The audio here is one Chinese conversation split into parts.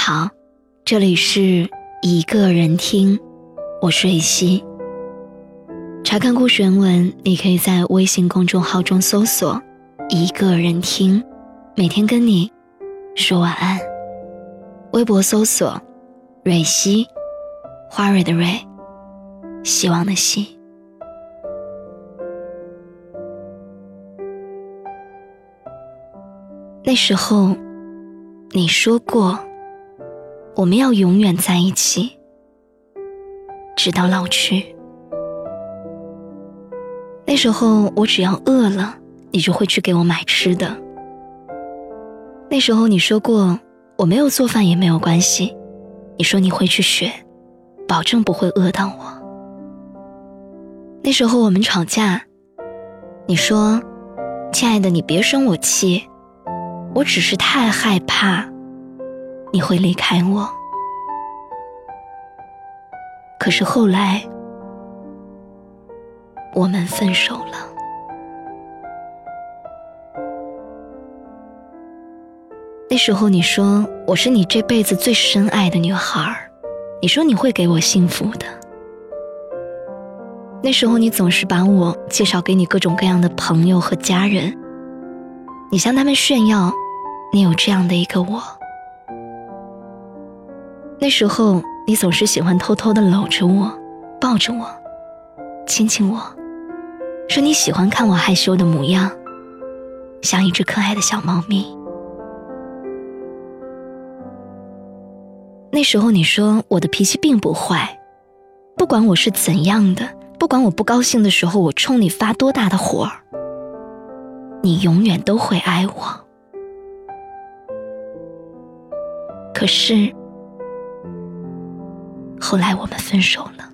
好，这里是一个人听，我是蕊希。查看故事原文，你可以在微信公众号中搜索“一个人听”，每天跟你说晚安。微博搜索“蕊希”，花蕊的蕊，希望的希。那时候，你说过，我们要永远在一起，直到老去。那时候，我只要饿了，你就会去给我买吃的。那时候，你说过，我没有做饭也没有关系，你说你会去学，保证不会饿到我。那时候，我们吵架，你说，亲爱的，你别生我气。我只是太害怕你会离开我，可是后来我们分手了。那时候你说我是你这辈子最深爱的女孩你说你会给我幸福的。那时候你总是把我介绍给你各种各样的朋友和家人，你向他们炫耀。你有这样的一个我，那时候你总是喜欢偷偷的搂着我，抱着我，亲亲我，说你喜欢看我害羞的模样，像一只可爱的小猫咪。那时候你说我的脾气并不坏，不管我是怎样的，不管我不高兴的时候我冲你发多大的火，你永远都会爱我。可是，后来我们分手了。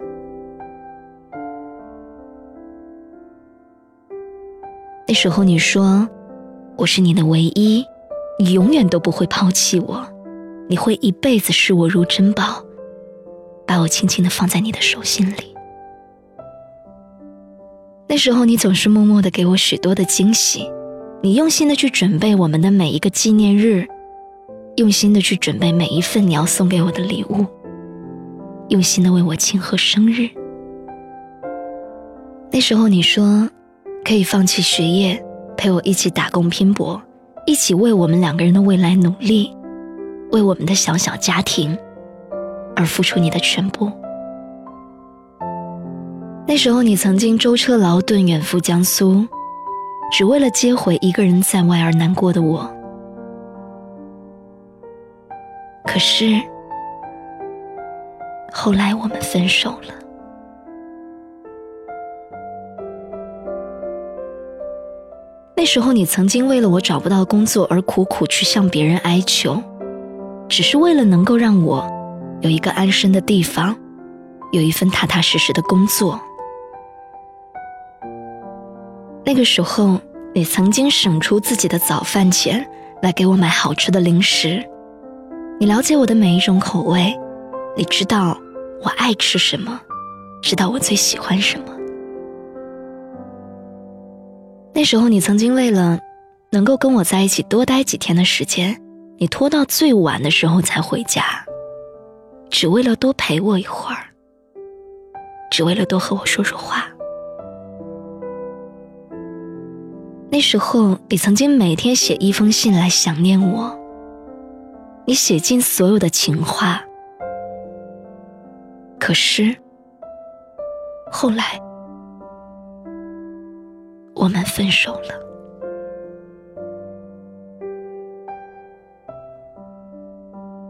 那时候你说我是你的唯一，你永远都不会抛弃我，你会一辈子视我如珍宝，把我轻轻的放在你的手心里。那时候你总是默默的给我许多的惊喜，你用心的去准备我们的每一个纪念日。用心的去准备每一份你要送给我的礼物，用心的为我庆贺生日。那时候你说，可以放弃学业，陪我一起打工拼搏，一起为我们两个人的未来努力，为我们的小小家庭而付出你的全部。那时候你曾经舟车劳顿远赴江苏，只为了接回一个人在外而难过的我。可是，后来我们分手了。那时候，你曾经为了我找不到工作而苦苦去向别人哀求，只是为了能够让我有一个安身的地方，有一份踏踏实实的工作。那个时候，你曾经省出自己的早饭钱来给我买好吃的零食。你了解我的每一种口味，你知道我爱吃什么，知道我最喜欢什么。那时候，你曾经为了能够跟我在一起多待几天的时间，你拖到最晚的时候才回家，只为了多陪我一会儿，只为了多和我说说话。那时候，你曾经每天写一封信来想念我。你写尽所有的情话，可是后来我们分手了。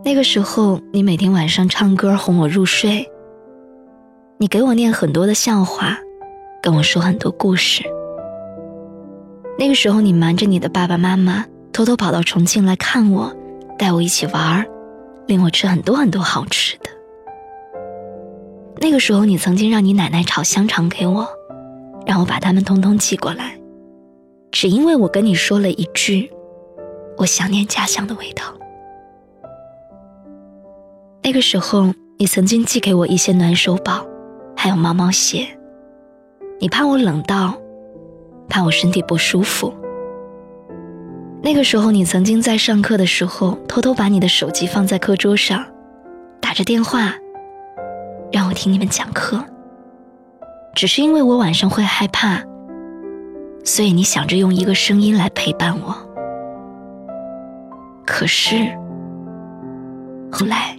那个时候，你每天晚上唱歌哄我入睡，你给我念很多的笑话，跟我说很多故事。那个时候，你瞒着你的爸爸妈妈，偷偷跑到重庆来看我。带我一起玩儿，领我吃很多很多好吃的。那个时候，你曾经让你奶奶炒香肠给我，让我把它们通通寄过来，只因为我跟你说了一句：“我想念家乡的味道。”那个时候，你曾经寄给我一些暖手宝，还有毛毛鞋，你怕我冷到，怕我身体不舒服。那个时候，你曾经在上课的时候偷偷把你的手机放在课桌上，打着电话听你们讲课。只是因为我晚上会害怕，所以你想着用一个声音来陪伴我。可是后来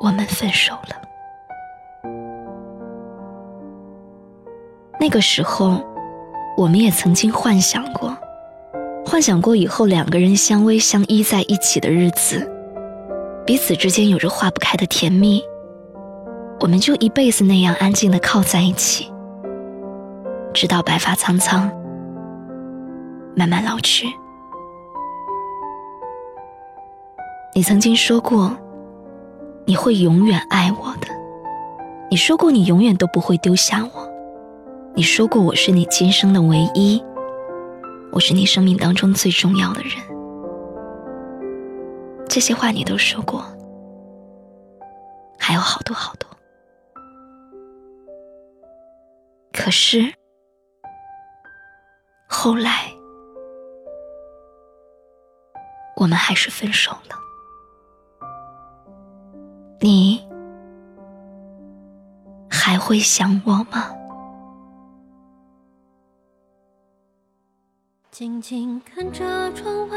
我们分手了。那个时候。我们也曾经幻想过，幻想过以后两个人相偎相依在一起的日子，彼此之间有着化不开的甜蜜。我们就一辈子那样安静的靠在一起，直到白发苍苍，慢慢老去。你曾经说过，你会永远爱我的，你说过你永远都不会丢下我。你说过我是你今生的唯一，我是你生命当中最重要的人。这些话你都说过，还有好多好多。可是后来，我们还是分手了。你还会想我吗？静静看着窗外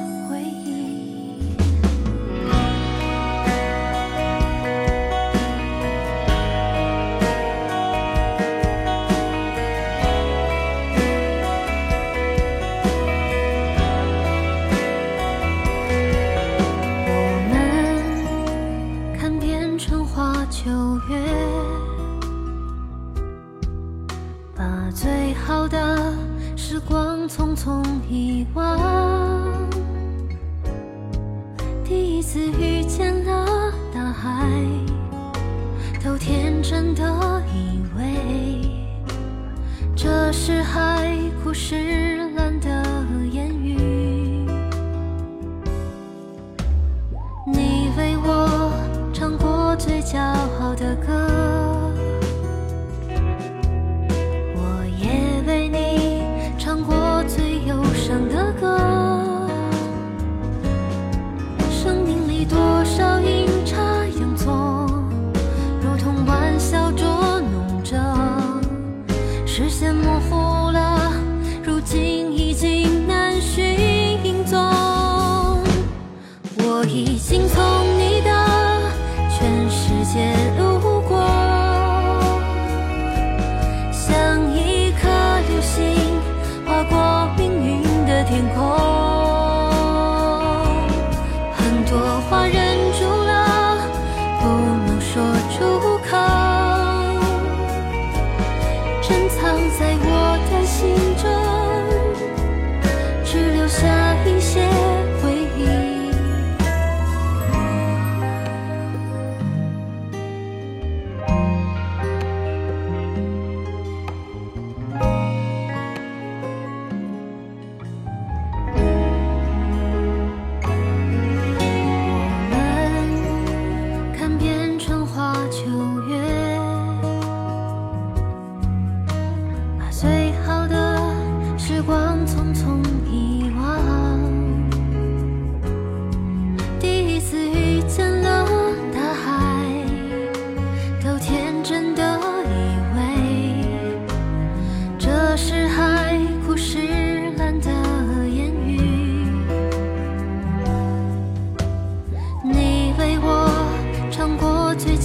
匆匆遗忘，第一次遇见了大海，都天真的以为这是海枯石烂的言语。你为我唱过最骄傲的歌。视线模糊了如今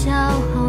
骄傲。